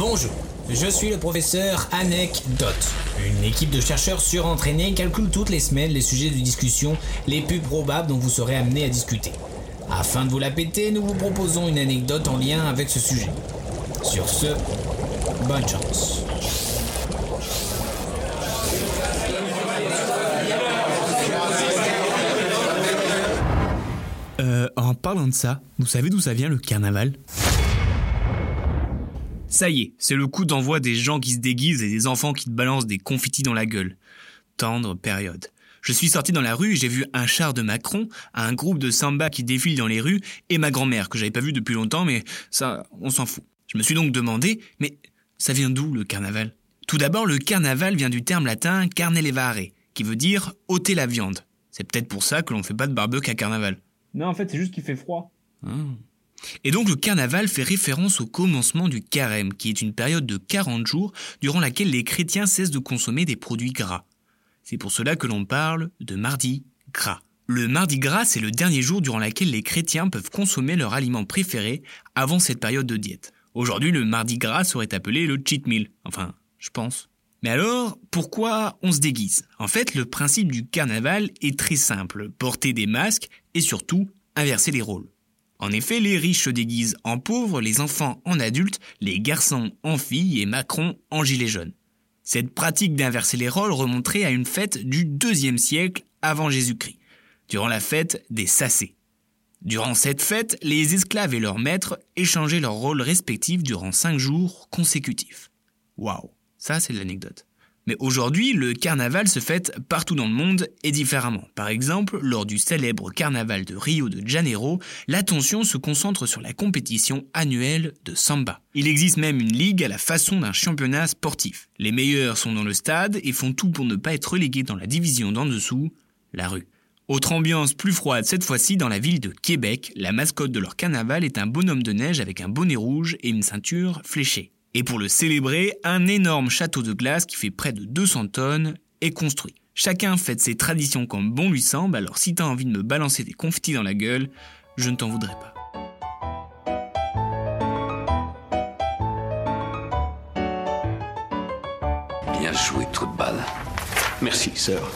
Bonjour, je suis le professeur Anecdote. Une équipe de chercheurs surentraînés calcule toutes les semaines les sujets de discussion les plus probables dont vous serez amené à discuter. Afin de vous la péter, nous vous proposons une anecdote en lien avec ce sujet. Sur ce, bonne chance. Euh, en parlant de ça, vous savez d'où ça vient le carnaval? Ça y est, c'est le coup d'envoi des gens qui se déguisent et des enfants qui te balancent des confettis dans la gueule. Tendre période. Je suis sorti dans la rue et j'ai vu un char de Macron, un groupe de samba qui défile dans les rues et ma grand-mère que j'avais pas vue depuis longtemps mais ça, on s'en fout. Je me suis donc demandé, mais ça vient d'où le carnaval? Tout d'abord, le carnaval vient du terme latin carnelevare, qui veut dire ôter la viande. C'est peut-être pour ça que l'on fait pas de barbecue à carnaval. Non, en fait, c'est juste qu'il fait froid. Ah. Et donc le carnaval fait référence au commencement du carême, qui est une période de 40 jours durant laquelle les chrétiens cessent de consommer des produits gras. C'est pour cela que l'on parle de mardi gras. Le mardi gras, c'est le dernier jour durant lequel les chrétiens peuvent consommer leur aliment préféré avant cette période de diète. Aujourd'hui, le mardi gras serait appelé le cheat meal. Enfin, je pense. Mais alors, pourquoi on se déguise? En fait, le principe du carnaval est très simple. Porter des masques et surtout inverser les rôles. En effet, les riches se déguisent en pauvres, les enfants en adultes, les garçons en filles et Macron en gilet jaune. Cette pratique d'inverser les rôles remonterait à une fête du deuxième siècle avant Jésus-Christ, durant la fête des Sacés. Durant cette fête, les esclaves et leurs maîtres échangeaient leurs rôles respectifs durant cinq jours consécutifs. Waouh, ça c'est l'anecdote. Mais aujourd'hui, le carnaval se fête partout dans le monde et différemment. Par exemple, lors du célèbre carnaval de Rio de Janeiro, l'attention se concentre sur la compétition annuelle de samba. Il existe même une ligue à la façon d'un championnat sportif. Les meilleurs sont dans le stade et font tout pour ne pas être relégués dans la division d'en dessous, la rue. Autre ambiance plus froide cette fois-ci dans la ville de Québec, la mascotte de leur carnaval est un bonhomme de neige avec un bonnet rouge et une ceinture fléchée. Et pour le célébrer, un énorme château de glace qui fait près de 200 tonnes est construit. Chacun fête ses traditions comme bon lui semble, alors si t'as envie de me balancer des confettis dans la gueule, je ne t'en voudrais pas. Bien joué, trou balle. Merci, sœur.